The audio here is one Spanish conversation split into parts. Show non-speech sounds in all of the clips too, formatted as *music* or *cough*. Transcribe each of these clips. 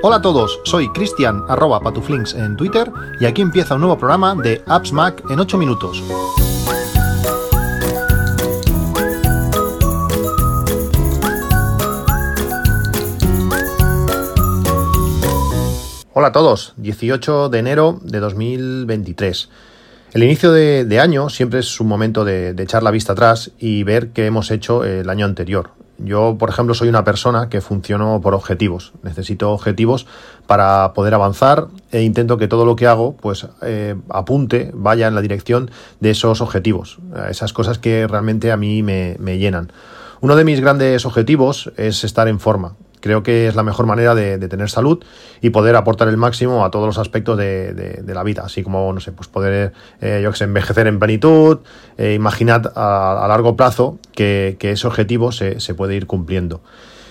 Hola a todos, soy Cristian arroba patuflinks en Twitter y aquí empieza un nuevo programa de Apps Mac en 8 minutos. Hola a todos, 18 de enero de 2023. El inicio de, año siempre es un momento de, echar la vista atrás y ver qué hemos hecho el año anterior. Yo, por ejemplo, soy una persona que funciono por objetivos. Necesito objetivos para poder avanzar e intento que todo lo que hago, pues, eh, apunte, vaya en la dirección de esos objetivos, esas cosas que realmente a mí me llenan. Uno de mis grandes objetivos es estar en forma. Creo que es la mejor manera de, tener salud y poder aportar el máximo a todos los aspectos de, la vida, así como, no sé, pues poder, eh, yo que sé, envejecer en plenitud, eh, imaginad a, largo plazo que, ese objetivo se, se puede ir cumpliendo.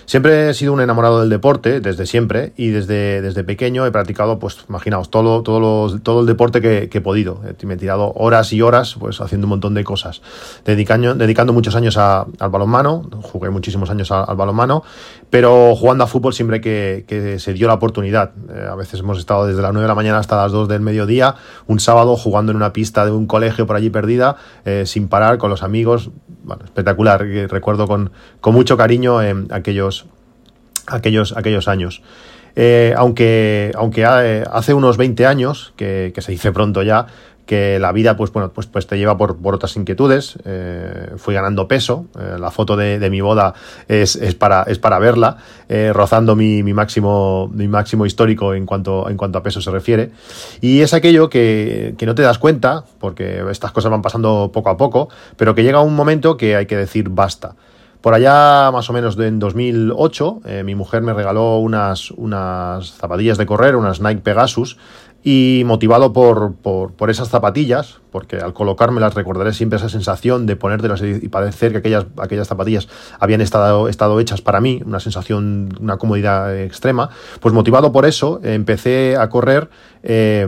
Siempre he sido un enamorado del deporte, desde siempre, y desde, desde pequeño he practicado, pues imaginaos, todo, todo, todo el deporte que, he podido. Me he tirado horas y horas pues haciendo un montón de cosas. Dedicando, dedicando muchos años al balonmano, jugué muchísimos años al, balonmano, pero jugando a fútbol siempre que, se dio la oportunidad. Eh, a veces hemos estado desde las 9 de la mañana hasta las 2 del mediodía, un sábado jugando en una pista de un colegio por allí perdida, eh, sin parar con los amigos. Bueno, espectacular. Recuerdo con, con mucho cariño en aquellos aquellos, aquellos años. Eh, aunque, aunque eh, hace unos 20 años, que, se dice pronto ya, que la vida pues bueno pues, pues te lleva por, otras inquietudes eh, fui ganando peso la foto de, mi boda es, es, para es para verla rozando mi, mi, máximo mi máximo histórico en cuanto en cuanto a peso se refiere y es aquello que, que, no te das cuenta porque estas cosas van pasando poco a poco pero que llega un momento que hay que decir basta por allá, más o menos en 2008, eh, mi mujer me regaló unas, unas zapatillas de correr, unas Nike Pegasus, y motivado por, por, esas zapatillas, porque al colocármelas recordaré siempre esa sensación de ponértelas y parecer que aquellas, aquellas zapatillas habían estado, estado hechas para mí, una sensación, una comodidad extrema, pues motivado por eso empecé a correr. Eh,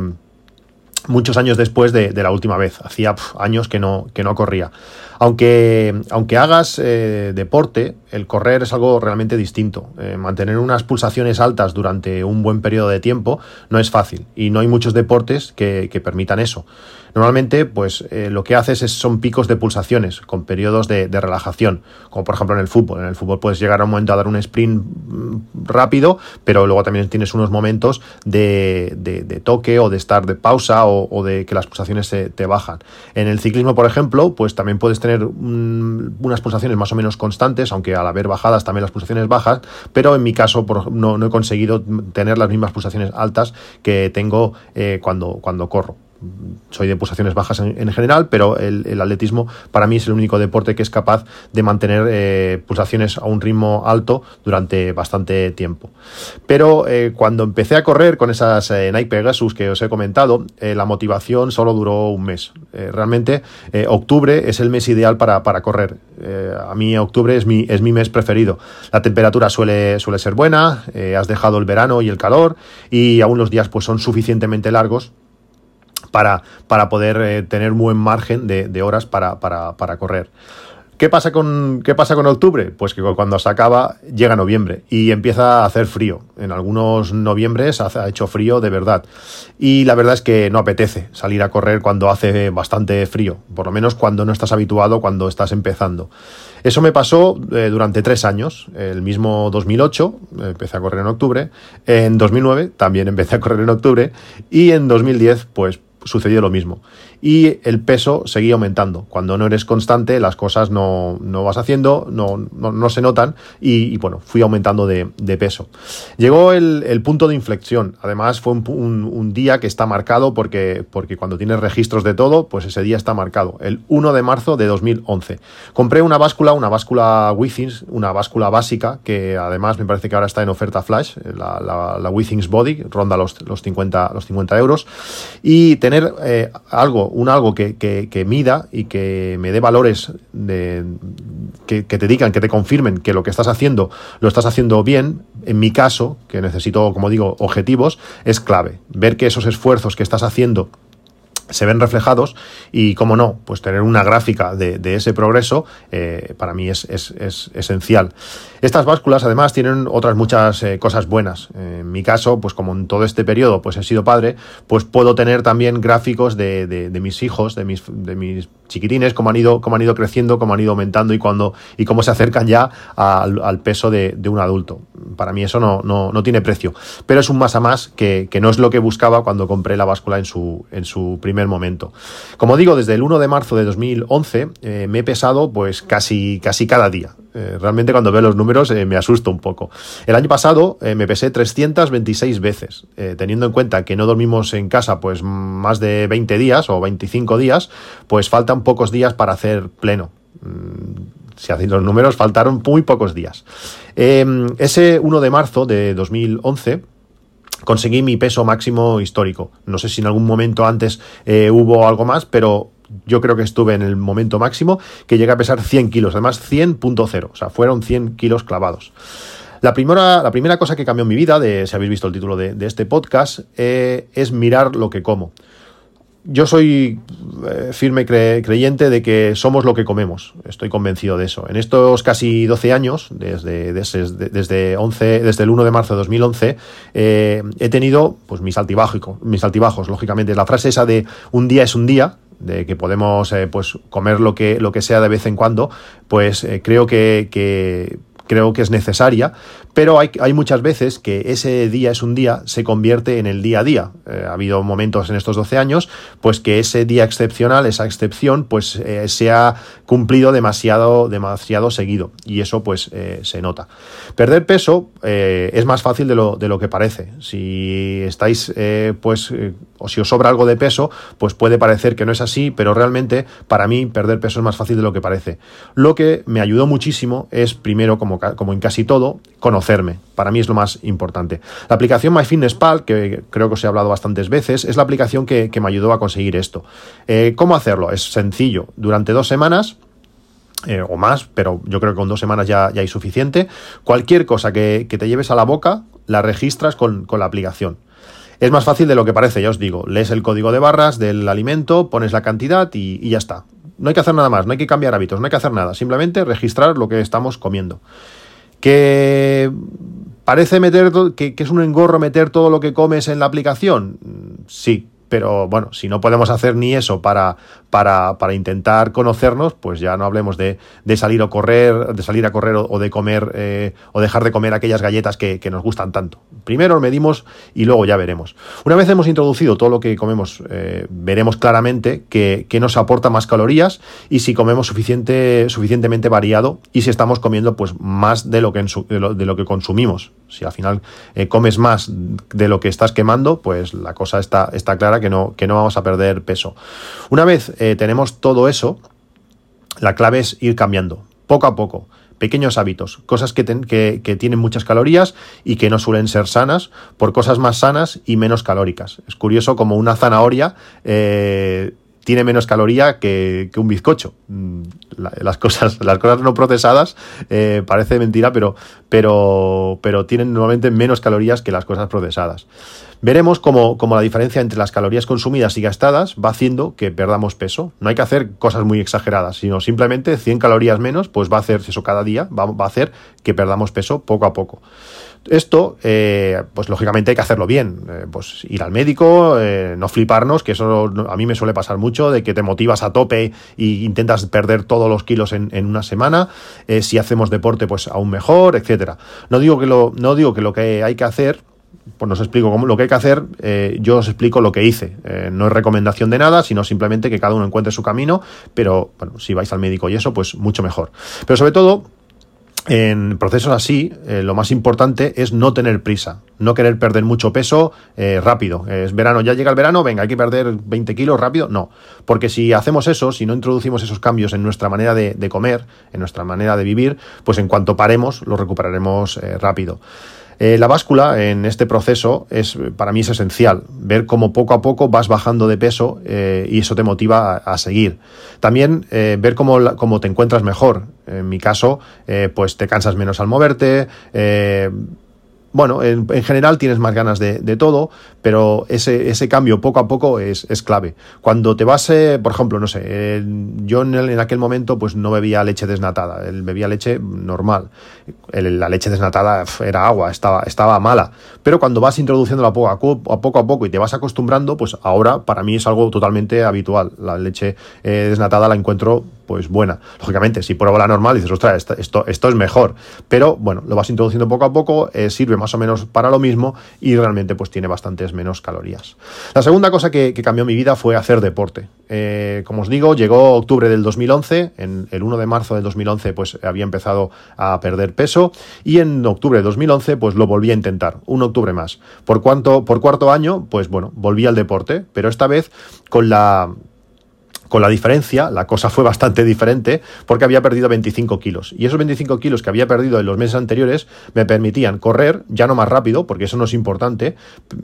muchos años después de, la última vez. Hacía años que no, que no corría. Aunque, aunque hagas eh, deporte, el correr es algo realmente distinto. Eh, mantener unas pulsaciones altas durante un buen periodo de tiempo no es fácil y no hay muchos deportes que, permitan eso. Normalmente, pues eh, lo que haces es, son picos de pulsaciones con periodos de, relajación, como por ejemplo en el fútbol. En el fútbol puedes llegar a un momento a dar un sprint mm, rápido, pero luego también tienes unos momentos de, toque o de estar de pausa o, de que las pulsaciones se, te bajan. En el ciclismo, por ejemplo, pues también puedes tener unas pulsaciones más o menos constantes, aunque al haber bajadas también las pulsaciones bajas, pero en mi caso no, no he conseguido tener las mismas pulsaciones altas que tengo eh, cuando, cuando corro soy de pulsaciones bajas en, general, pero el, atletismo para mí es el único deporte que es capaz de mantener eh, pulsaciones a un ritmo alto durante bastante tiempo. Pero eh, cuando empecé a correr con esas eh, Nike Pegasus que os he comentado, la motivación solo duró un mes. realmente octubre es el mes ideal para, correr. a mí octubre es mi, es mi mes preferido. La temperatura suele, suele ser buena, has dejado el verano y el calor y aún los días pues son suficientemente largos para, para poder eh, tener un buen margen de, horas para, para, correr. ¿Qué pasa, con, ¿Qué pasa con octubre? Pues que cuando se acaba llega noviembre y empieza a hacer frío. En algunos noviembres ha hecho frío de verdad. Y la verdad es que no apetece salir a correr cuando hace bastante frío, por lo menos cuando no estás habituado, cuando estás empezando. Eso me pasó eh, durante tres años. El mismo 2008 empecé a correr en octubre, en 2009 también empecé a correr en octubre y en 2010 pues sucedió lo mismo y el peso seguía aumentando. Cuando no eres constante, las cosas no, no vas haciendo, no, no, se notan y, bueno, fui aumentando de, peso. Llegó el, punto de inflexión. Además, fue un, día que está marcado porque, porque cuando tienes registros de todo, pues ese día está marcado. El 1 de marzo de 2011. Compré una báscula, una báscula Withings, una báscula básica, que además me parece que ahora está en oferta flash, la, la, la Withings Body, ronda los, los, 50, los 50 euros. Y tener eh, algo un algo que, mida y que me dé valores de, que, te digan, que te confirmen que lo que estás haciendo lo estás haciendo bien, en mi caso, que necesito, como digo, objetivos, es clave. Ver que esos esfuerzos que estás haciendo se ven reflejados y, como no, pues tener una gráfica de, ese progreso eh, para mí es, esencial. Estas básculas además tienen otras muchas eh, cosas buenas. en mi caso, pues como en todo este periodo pues he sido padre, pues puedo tener también gráficos de, mis hijos, de mis, de mis chiquitines, cómo han ido, cómo han ido creciendo, cómo han ido aumentando y cuando y cómo se acercan ya al, peso de, un adulto. Para mí eso no, no, tiene precio. Pero es un más a más que, que no es lo que buscaba cuando compré la báscula en su, en su primer momento. Como digo, desde el 1 de marzo de 2011 eh, me he pesado pues casi, casi cada día. Eh, realmente cuando veo los números eh, me asusto un poco. El año pasado me pesé 326 veces, teniendo en cuenta que no dormimos en casa pues más de 20 días o 25 días, pues faltan pocos días para hacer pleno mm, si hacéis los números, faltaron muy pocos días. ese 1 de marzo de 2011 conseguí mi peso máximo histórico. No sé si en algún momento antes eh, hubo algo más, pero yo creo que estuve en el momento máximo que llegué a pesar 100 kilos, además 100.0, o sea, fueron 100 kilos clavados. La primera, la primera cosa que cambió mi vida, de, si habéis visto el título de, este podcast, eh, es mirar lo que como yo soy eh, firme creyente de que somos lo que comemos. Estoy convencido de eso. En estos casi 12 años, desde, desde, desde, 11, desde el 1 de marzo de 2011, eh, he tenido pues, mis, altibajos, mis altibajos, lógicamente. La frase esa de un día es un día, de que podemos eh, pues, comer lo que, lo que sea de vez en cuando, pues creo que, que creo que es necesaria, pero hay, hay, muchas veces que ese día es un día se convierte en el día a día. Eh, ha habido momentos en estos 12 años, pues que ese día excepcional, esa excepción, pues eh, se ha cumplido demasiado, demasiado seguido y eso pues eh, se nota. Perder peso es más fácil de lo, de lo, que parece. Si estáis, pues, o si os sobra algo de peso, pues puede parecer que no es así, pero realmente para mí perder peso es más fácil de lo que parece. Lo que me ayudó muchísimo es primero como como en casi todo, conocerme. Para mí es lo más importante. La aplicación MyFitnessPal, que creo que os he hablado bastantes veces, es la aplicación que, me ayudó a conseguir esto. Eh, ¿Cómo hacerlo? Es sencillo. Durante dos semanas eh, o más, pero yo creo que con dos semanas ya, ya hay suficiente. Cualquier cosa que, te lleves a la boca, la registras con, la aplicación. Es más fácil de lo que parece, ya os digo. Lees el código de barras del alimento, pones la cantidad y ya está. No hay que hacer nada más, no hay que cambiar hábitos, no hay que hacer nada, simplemente registrar lo que estamos comiendo. Que parece meter que, que es un engorro meter todo lo que comes en la aplicación. Sí, pero bueno, si no podemos hacer ni eso para, para, para intentar conocernos, pues ya no hablemos de, de, salir o correr, de salir a correr o, de comer eh, o dejar de comer aquellas galletas que, que, nos gustan tanto. Primero medimos y luego ya veremos. Una vez hemos introducido todo lo que comemos, eh, veremos claramente que, que, nos aporta más calorías y si comemos suficiente, suficientemente variado y si estamos comiendo pues más de lo que, de lo, de lo que consumimos. Si al final eh, comes más de lo que estás quemando, pues la cosa está, está clara que no, que no vamos a perder peso. Una vez eh, tenemos todo eso, la clave es ir cambiando, poco a poco pequeños hábitos, cosas que, que, tienen muchas calorías y que no suelen ser sanas, por cosas más sanas y menos calóricas. Es curioso como una zanahoria eh, tiene menos caloría que, un bizcocho. Mm, las, cosas, las cosas no procesadas eh, parece mentira, pero, pero, pero tienen normalmente menos calorías que las cosas procesadas. Veremos cómo, la diferencia entre las calorías consumidas y gastadas va haciendo que perdamos peso. No hay que hacer cosas muy exageradas, sino simplemente 100 calorías menos, pues va a hacer eso cada día, va, va a hacer que perdamos peso poco a poco. Esto, eh, pues lógicamente hay que hacerlo bien. Eh, pues ir al médico, eh, no fliparnos, que eso a mí me suele pasar mucho, de que te motivas a tope e intentas perder todos los kilos en, una semana. si hacemos deporte, pues aún mejor, etcétera. No digo que lo, no digo que lo que hay que hacer pues no os explico cómo, lo que hay que hacer, yo os explico lo que hice. no es recomendación de nada, sino simplemente que cada uno encuentre su camino, pero bueno, si vais al médico y eso, pues mucho mejor. Pero sobre todo, en procesos así, eh, lo más importante es no tener prisa, no querer perder mucho peso eh, rápido. Es verano, ya llega el verano, venga, hay que perder 20 kilos rápido. No, porque si hacemos eso, si no introducimos esos cambios en nuestra manera de, comer, en nuestra manera de vivir, pues en cuanto paremos, lo recuperaremos eh, rápido. Eh, la báscula en este proceso es para mí es esencial, ver cómo poco a poco vas bajando de peso eh, y eso te motiva a, seguir. También eh, ver cómo, cómo, te encuentras mejor. En mi caso, pues te cansas menos al moverte bueno, en, general tienes más ganas de, todo, pero ese, ese, cambio poco a poco es, es clave. Cuando te vas, eh, por ejemplo, no sé, yo en, aquel momento pues no bebía leche desnatada, bebía leche normal. la leche desnatada era agua, estaba, estaba mala. Pero cuando vas introduciéndola poco a, poco a poco y te vas acostumbrando, pues ahora para mí es algo totalmente habitual. La leche eh, desnatada la encuentro pues buena. Lógicamente, si pruebo la normal, dices, ostras, esto, esto, es mejor. Pero bueno, lo vas introduciendo poco a poco, eh, sirve más o menos para lo mismo y realmente pues tiene bastantes menos calorías. La segunda cosa que, cambió mi vida fue hacer deporte. Eh, como os digo, llegó octubre del 2011, en el 1 de marzo del 2011 pues había empezado a perder peso y en octubre de 2011 pues lo volví a intentar, un octubre más. Por, por cuarto año, pues bueno, volví al deporte, pero esta vez con la con la diferencia, la cosa fue bastante diferente porque había perdido 25 kilos. Y esos 25 kilos que había perdido en los meses anteriores me permitían correr, ya no más rápido, porque eso no es importante,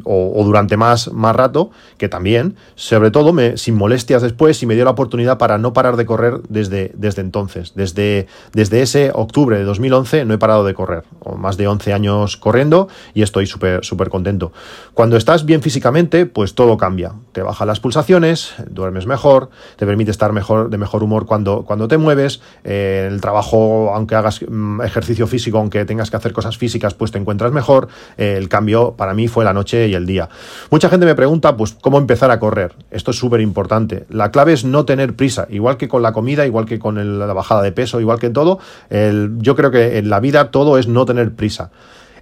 o, durante más, más rato, que también, sobre todo me, sin molestias después, y me dio la oportunidad para no parar de correr desde, desde entonces. Desde, desde ese octubre de 2011 no he parado de correr, o más de 11 años corriendo y estoy súper súper contento. Cuando estás bien físicamente, pues todo cambia. Te bajan las pulsaciones, duermes mejor, te permite estar mejor, de mejor humor cuando, cuando te mueves. Eh, el trabajo, aunque hagas mm, ejercicio físico, aunque tengas que hacer cosas físicas, pues te encuentras mejor. Eh, el cambio para mí fue la noche y el día. Mucha gente me pregunta, pues, cómo empezar a correr. Esto es súper importante. La clave es no tener prisa, igual que con la comida, igual que con la bajada de peso, igual que todo. yo creo que en la vida todo es no tener prisa.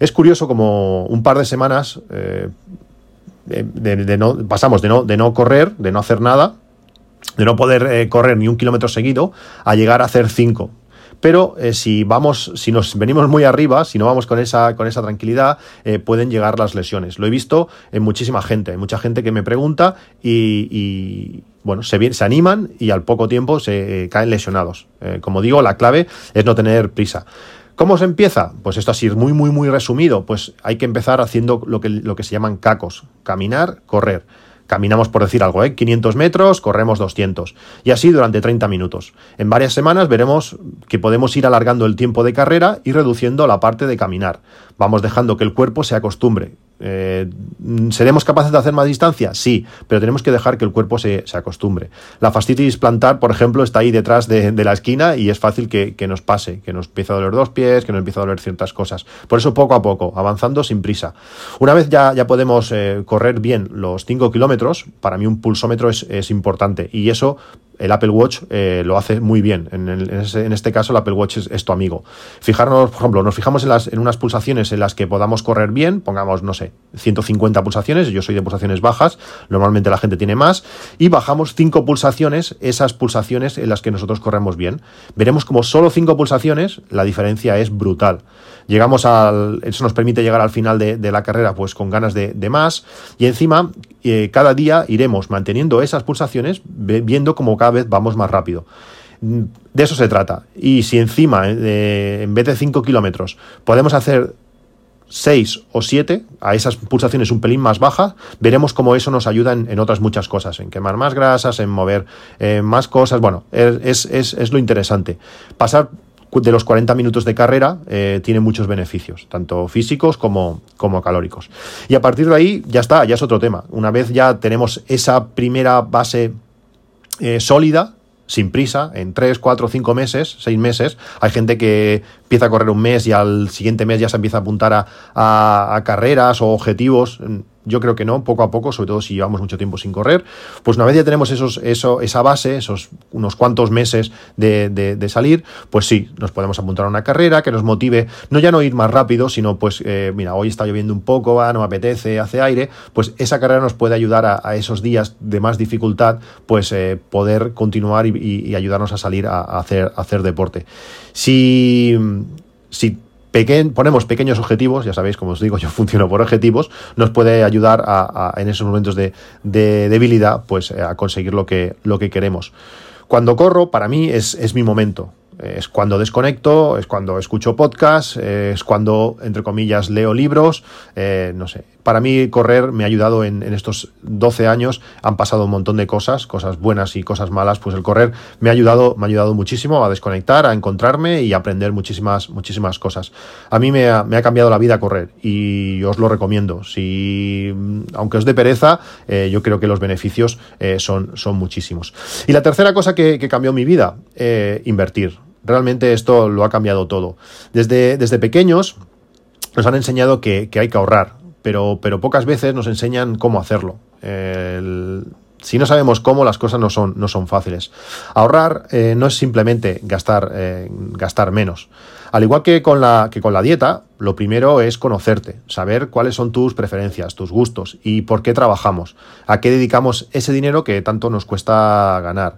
Es curioso como un par de semanas eh, de, no, pasamos de no, de no correr, de no hacer nada, de no poder eh, correr ni un kilómetro seguido a llegar a hacer cinco. Pero eh, si vamos, si nos venimos muy arriba, si no vamos con esa, con esa tranquilidad, eh, pueden llegar las lesiones. Lo he visto en muchísima gente, hay mucha gente que me pregunta y, bueno, se, se, animan y al poco tiempo se caen lesionados. como digo, la clave es no tener prisa. ¿Cómo se empieza? Pues esto así muy, muy, muy resumido. Pues hay que empezar haciendo lo que, lo que se llaman cacos. Caminar, correr. Caminamos, por decir algo, ¿eh? 500 metros, corremos 200. Y así durante 30 minutos. En varias semanas veremos que podemos ir alargando el tiempo de carrera y reduciendo la parte de caminar. Vamos dejando que el cuerpo se acostumbre. Eh, ¿Seremos capaces de hacer más distancia? Sí, pero tenemos que dejar que el cuerpo se, acostumbre. La fascitis plantar, por ejemplo, está ahí detrás de, la esquina y es fácil que, nos pase, que nos empiece a doler dos pies, que nos empiece a doler ciertas cosas. Por eso poco a poco, avanzando sin prisa. Una vez ya, ya podemos eh, correr bien los 5 kilómetros, para mí un pulsómetro es, es importante y eso el Apple Watch eh, lo hace muy bien. En, este caso, el Apple Watch es, tu amigo. Fijarnos, por ejemplo, nos fijamos en, en unas pulsaciones en las que podamos correr bien, pongamos, no sé, 150 pulsaciones, yo soy de pulsaciones bajas, normalmente la gente tiene más, y bajamos 5 pulsaciones, esas pulsaciones en las que nosotros corremos bien. Veremos como solo 5 pulsaciones, la diferencia es brutal. Llegamos al, eso nos permite llegar al final de, la carrera pues con ganas de, más, y encima eh, cada día iremos manteniendo esas pulsaciones, viendo como cada vez vamos más rápido. De eso se trata. Y si encima, eh, en vez de 5 kilómetros, podemos hacer 6 o 7, a esas pulsaciones un pelín más bajas, veremos cómo eso nos ayuda en, otras muchas cosas, en quemar más grasas, en mover eh, más cosas. Bueno, es, es, lo interesante. Pasar de los 40 minutos de carrera eh, tiene muchos beneficios, tanto físicos como, como calóricos. Y a partir de ahí ya está, ya es otro tema. Una vez ya tenemos esa primera base eh, sólida, sin prisa, en 3, 4, 5 meses, 6 meses. Hay gente que empieza a correr un mes y al siguiente mes ya se empieza a apuntar a, a carreras o objetivos. Yo creo que no, poco a poco, sobre todo si llevamos mucho tiempo sin correr. Pues una vez ya tenemos esos, eso, esa base, esos unos cuantos meses de, de, salir, pues sí, nos podemos apuntar a una carrera que nos motive, no ya no ir más rápido, sino pues, eh, mira, hoy está lloviendo un poco, no me apetece, hace aire, pues esa carrera nos puede ayudar a, esos días de más dificultad, pues eh, poder continuar y, ayudarnos a salir a, hacer, a hacer deporte. Si, si ponemos pequeños objetivos, ya sabéis, como os digo, *laughs* yo funciono por objetivos, nos puede ayudar a, en esos momentos de, debilidad, pues eh, a conseguir lo que, lo que queremos. Cuando corro, para mí es, es mi momento. Es cuando desconecto, es cuando escucho podcast, es cuando, entre comillas, leo libros, eh, no sé. Para mí correr me ha ayudado en, estos 12 años, han pasado un montón de cosas, cosas buenas y cosas malas, pues el correr me ha ayudado, me ha ayudado muchísimo a desconectar, a encontrarme y a aprender muchísimas, muchísimas cosas. A mí me ha, cambiado la vida correr y os lo recomiendo. Si, aunque os dé pereza, eh, yo creo que los beneficios eh, son, son muchísimos. Y la tercera cosa que, cambió mi vida, invertir Realmente esto lo ha cambiado todo. Desde, desde pequeños nos han enseñado que, hay que ahorrar, pero, pero, pocas veces nos enseñan cómo hacerlo. si no sabemos cómo, las cosas no son, no son fáciles. Ahorrar eh, no es simplemente gastar, eh, gastar menos. Al igual que con, la, que con la dieta, lo primero es conocerte, saber cuáles son tus preferencias, tus gustos y por qué trabajamos, a qué dedicamos ese dinero que tanto nos cuesta ganar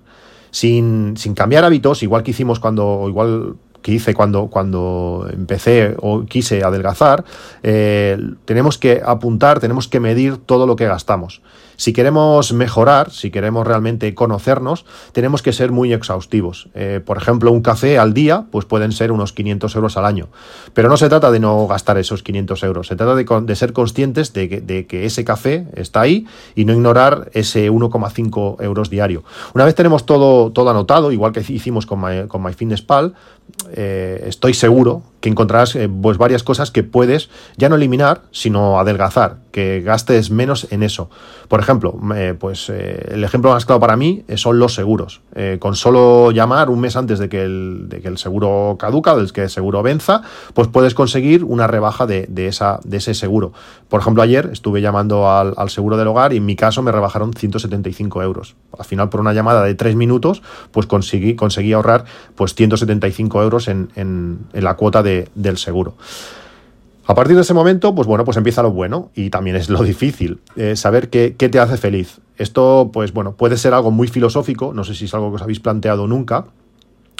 sin, sin cambiar hábitos, igual que hicimos cuando, igual que hice cuando, cuando empecé o quise adelgazar, eh, tenemos que apuntar, tenemos que medir todo lo que gastamos. Si queremos mejorar, si queremos realmente conocernos, tenemos que ser muy exhaustivos. Eh, por ejemplo, un café al día, pues pueden ser unos 500 euros al año. Pero no se trata de no gastar esos 500 euros, se trata de, ser conscientes de que, ese café está ahí y no ignorar ese 1,5 euros diario. Una vez tenemos todo, todo anotado, igual que hicimos con, My, con eh, estoy seguro que encontrarás eh, pues varias cosas que puedes ya no eliminar, sino adelgazar, que gastes menos en eso. Por ejemplo, eh, pues el ejemplo más claro para mí son los seguros. con solo llamar un mes antes de que, el, de que el seguro caduca, del que el seguro venza, pues puedes conseguir una rebaja de, esa, de ese seguro. Por ejemplo, ayer estuve llamando al, al, seguro del hogar y en mi caso me rebajaron 175 euros. Al final, por una llamada de tres minutos, pues conseguí, conseguí ahorrar pues 175 euros en, en, la cuota de, del seguro. A partir de ese momento, pues bueno, pues empieza lo bueno y también es lo difícil, eh, saber qué, qué, te hace feliz. Esto, pues bueno, puede ser algo muy filosófico, no sé si es algo que os habéis planteado nunca,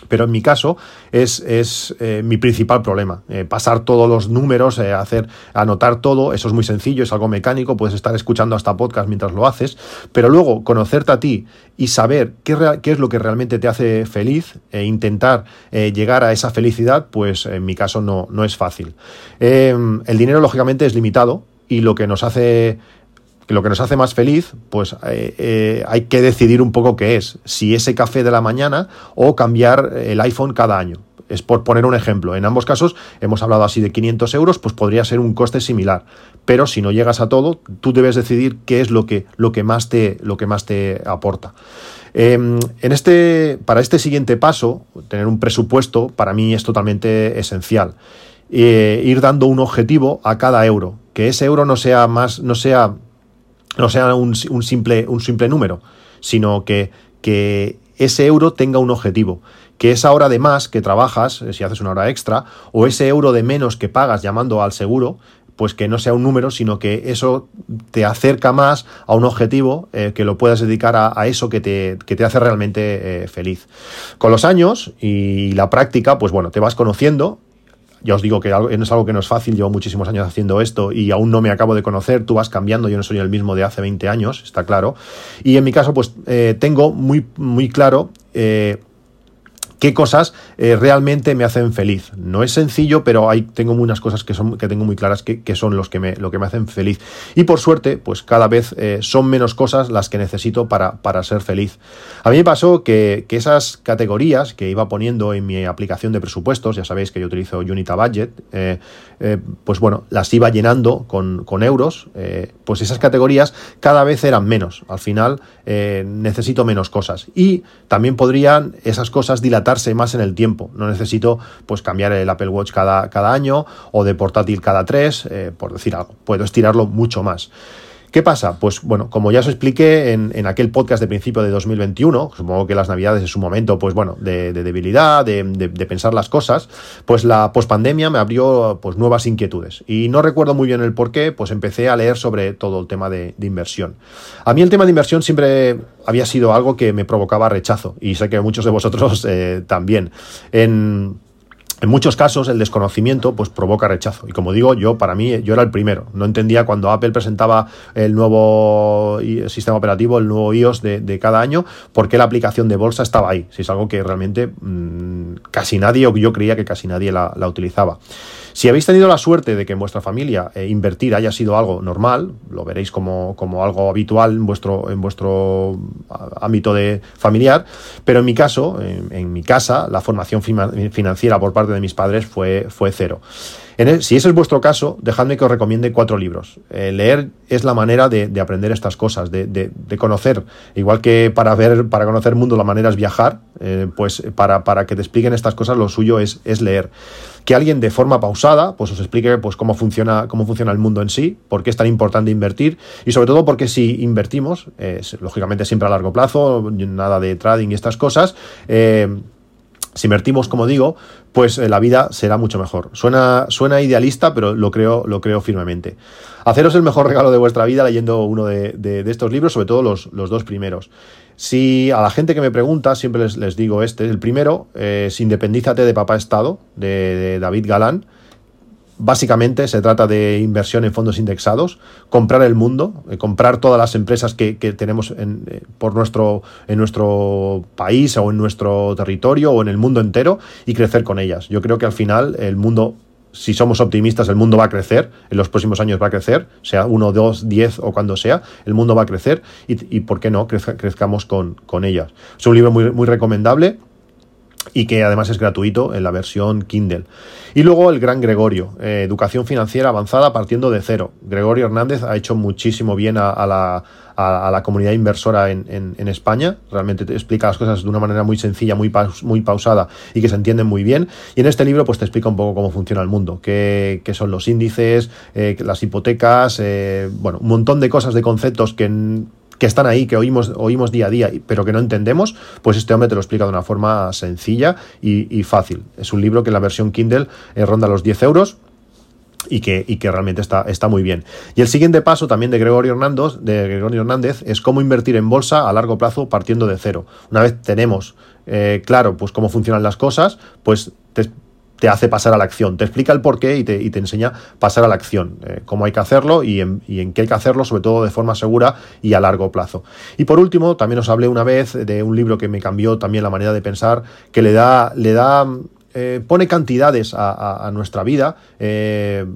pero en mi caso es, es eh, mi principal problema. Eh, pasar todos los números, eh, hacer, anotar todo, eso es muy sencillo, es algo mecánico, puedes estar escuchando hasta podcast mientras lo haces, pero luego conocerte a ti y saber qué, es lo que realmente te hace feliz e intentar llegar a esa felicidad, pues en mi caso no, no es fácil. el dinero, lógicamente, es limitado y lo que nos hace lo que nos hace más feliz, pues eh, eh, hay que decidir un poco qué es, si ese café de la mañana o cambiar el iPhone cada año. Es por poner un ejemplo. En ambos casos hemos hablado así de 500 euros, pues podría ser un coste similar. Pero si no llegas a todo, tú debes decidir qué es lo que, lo que, más, te, lo que más te aporta. Em, en este, para este siguiente paso, tener un presupuesto para mí es totalmente esencial. Eh, ir dando un objetivo a cada euro. Que ese euro no sea más, no sea no sea un, simple, un simple número, sino que, que ese euro tenga un objetivo, que esa hora de más que trabajas, eh, si haces una hora extra, o ese euro de menos que pagas llamando al seguro, pues que no sea un número, sino que eso te acerca más a un objetivo eh, que lo puedas dedicar a, eso que te, que te, hace realmente eh, feliz. Con los años y la práctica, pues bueno, te vas conociendo ya os digo que no es algo que no es fácil, llevo muchísimos años haciendo esto y aún no me acabo de conocer, tú vas cambiando, yo no soy el mismo de hace 20 años, está claro. Y en mi caso, pues eh, tengo muy, muy claro eh, qué cosas eh, realmente me hacen feliz. No es sencillo, pero hay, tengo unas cosas que, son, que tengo muy claras que, son los que me, lo que me hacen feliz. Y por suerte, pues cada vez eh, son menos cosas las que necesito para, para ser feliz. A mí me pasó que, esas categorías que iba poniendo en mi aplicación de presupuestos, ya sabéis que yo utilizo Unita Budget, eh, pues bueno, las iba llenando con, con euros, pues esas categorías cada vez eran menos. Al final necesito menos cosas. Y también podrían esas cosas dilatar más en el tiempo. No necesito pues cambiar el Apple Watch cada, cada año o de portátil cada tres, eh, por decir algo. Puedo estirarlo mucho más. ¿Qué pasa? Pues bueno, como ya os expliqué en, aquel podcast de principio de 2021, supongo que las navidades es un momento, pues bueno, de, debilidad, de, pensar las cosas, pues la pospandemia me abrió pues nuevas inquietudes. Y no recuerdo muy bien el por qué, pues empecé a leer sobre todo el tema de, inversión. A mí el tema de inversión siempre había sido algo que me provocaba rechazo, y sé que muchos de vosotros *laughs* eh, también. En muchos casos el desconocimiento pues provoca rechazo. Y como digo yo para mí yo era el primero. No entendía cuando Apple presentaba el nuevo sistema operativo el nuevo iOS de, cada año por qué la aplicación de bolsa estaba ahí. Si es algo que realmente mmm, casi nadie o yo creía que casi nadie la, la utilizaba. Si habéis tenido la suerte de que en vuestra familia eh, invertir haya sido algo normal, lo veréis como, algo habitual en vuestro, en vuestro ámbito de familiar, pero en mi caso, en, mi casa, la formación financiera por parte de mis padres fue, fue cero si ese es vuestro caso, dejadme que os recomiende cuatro libros. Eh, leer es la manera de, aprender estas cosas, de, conocer. Igual que para ver, para conocer el mundo la manera es viajar, eh, pues para, para, que te expliquen estas cosas lo suyo es, es leer. Que alguien de forma pausada pues os explique pues, cómo, funciona, cómo funciona el mundo en sí, por qué es tan importante invertir y sobre todo porque si invertimos, lógicamente siempre a largo plazo, nada de trading y estas cosas, eh, si invertimos, como digo, pues eh, la vida será mucho mejor. Suena, suena idealista, pero lo creo, lo creo firmemente. Haceros el mejor regalo de vuestra vida leyendo uno de, estos libros, sobre todo los, dos primeros. Si a la gente que me pregunta, siempre les, digo este, el primero es Independízate de Papá Estado, de David Galán. Básicamente se trata de inversión en fondos indexados, comprar el mundo, eh, comprar todas las empresas que, tenemos en, eh, por nuestro, en nuestro país o en nuestro territorio o en el mundo entero y crecer con ellas. Yo creo que al final el mundo, si somos optimistas, el mundo va a crecer, en los próximos años va a crecer, sea uno, dos, diez o cuando sea, el mundo va a crecer y, ¿por qué no? crezcamos con, con ellas. Es un libro muy, muy recomendable y que además es gratuito en la versión Kindle. Y luego el gran Gregorio, eh, Educación Financiera Avanzada partiendo de cero. Gregorio Hernández ha hecho muchísimo bien a, la, a, la, comunidad inversora en, en, España. Realmente te explica las cosas de una manera muy sencilla, muy, muy pausada y que se entienden muy bien. Y en este libro pues te explica un poco cómo funciona el mundo, qué, qué son los índices, eh, las hipotecas, eh, bueno, un montón de cosas, de conceptos que que están ahí, que oímos, oímos día a día, pero que no entendemos, pues este hombre te lo explica de una forma sencilla y, fácil. Es un libro que en la versión Kindle eh, ronda los 10 euros. Y que, y que, realmente está, está muy bien. Y el siguiente paso también de Gregorio, Hernández, es cómo invertir en bolsa a largo plazo partiendo de cero. Una vez tenemos eh, claro pues cómo funcionan las cosas, pues te, te hace pasar a la acción, te explica el porqué y te, y te enseña pasar a la acción, eh, cómo hay que hacerlo y en, y en, qué hay que hacerlo, sobre todo de forma segura y a largo plazo. Y por último, también os hablé una vez de un libro que me cambió también la manera de pensar, que le da, le da, eh, pone cantidades a, nuestra vida. Eh,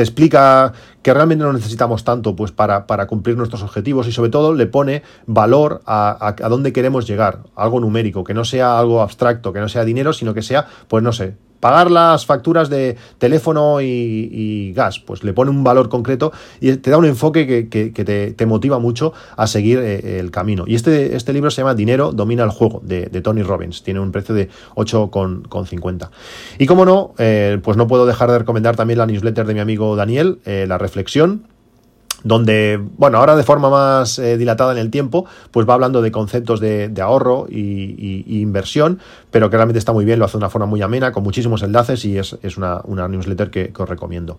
te explica que realmente no necesitamos tanto pues, para, para cumplir nuestros objetivos y sobre todo le pone valor a, a, dónde queremos llegar, algo numérico, que no sea algo abstracto, que no sea dinero, sino que sea, pues no sé, pagar las facturas de teléfono y, gas, pues le pone un valor concreto y te da un enfoque que, te, motiva mucho a seguir eh, el camino. Y este, este libro se llama Dinero domina el juego, de, Tony Robbins. Tiene un precio de 8,50. Y como no, eh, pues no puedo dejar de recomendar también la newsletter de mi amigo Daniel, eh, La Reflexión donde, bueno, ahora de forma más eh, dilatada en el tiempo, pues va hablando de conceptos de, ahorro y, inversión, pero que realmente está muy bien, lo hace de una forma muy amena, con muchísimos enlaces y es, una, newsletter que, os recomiendo.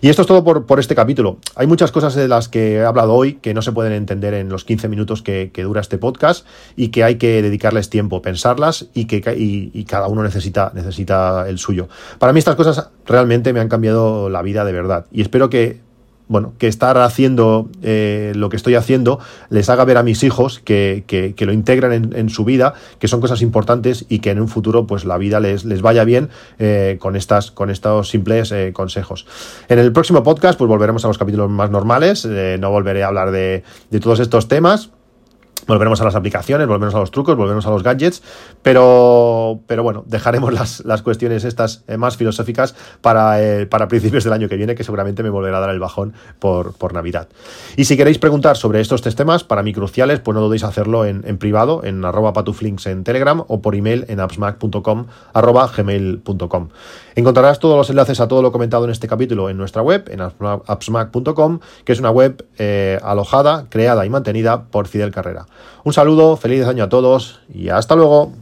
Y esto es todo por, este capítulo. Hay muchas cosas de las que he hablado hoy que no se pueden entender en los 15 minutos que, dura este podcast y que hay que dedicarles tiempo, pensarlas y que y, cada uno necesita, necesita el suyo. Para mí estas cosas realmente me han cambiado la vida de verdad y espero que bueno, que estar haciendo eh, lo que estoy haciendo les haga ver a mis hijos que, lo integran en, su vida, que son cosas importantes y que en un futuro pues la vida les, les vaya bien eh, con, estas, con estos simples eh, consejos. En el próximo podcast pues volveremos a los capítulos más normales, no volveré a hablar de, de todos estos temas Volveremos a las aplicaciones, volveremos a los trucos, volveremos a los gadgets, pero, pero bueno, dejaremos *laughs* las, las cuestiones estas eh, más filosóficas para, eh, para principios del año que viene, que seguramente me volverá a dar el bajón por, por Navidad. Y si queréis preguntar sobre estos tres temas, para mí cruciales, pues no dudéis hacerlo en, en privado, en arroba patuflinks en Telegram o por email en appsmac.com arroba gmail.com. Encontrarás todos los enlaces a todo lo comentado en este capítulo en nuestra web, en appsmac.com, que es una web eh, alojada, creada y mantenida por Fidel Carrera. Un saludo, feliz año a todos y hasta luego.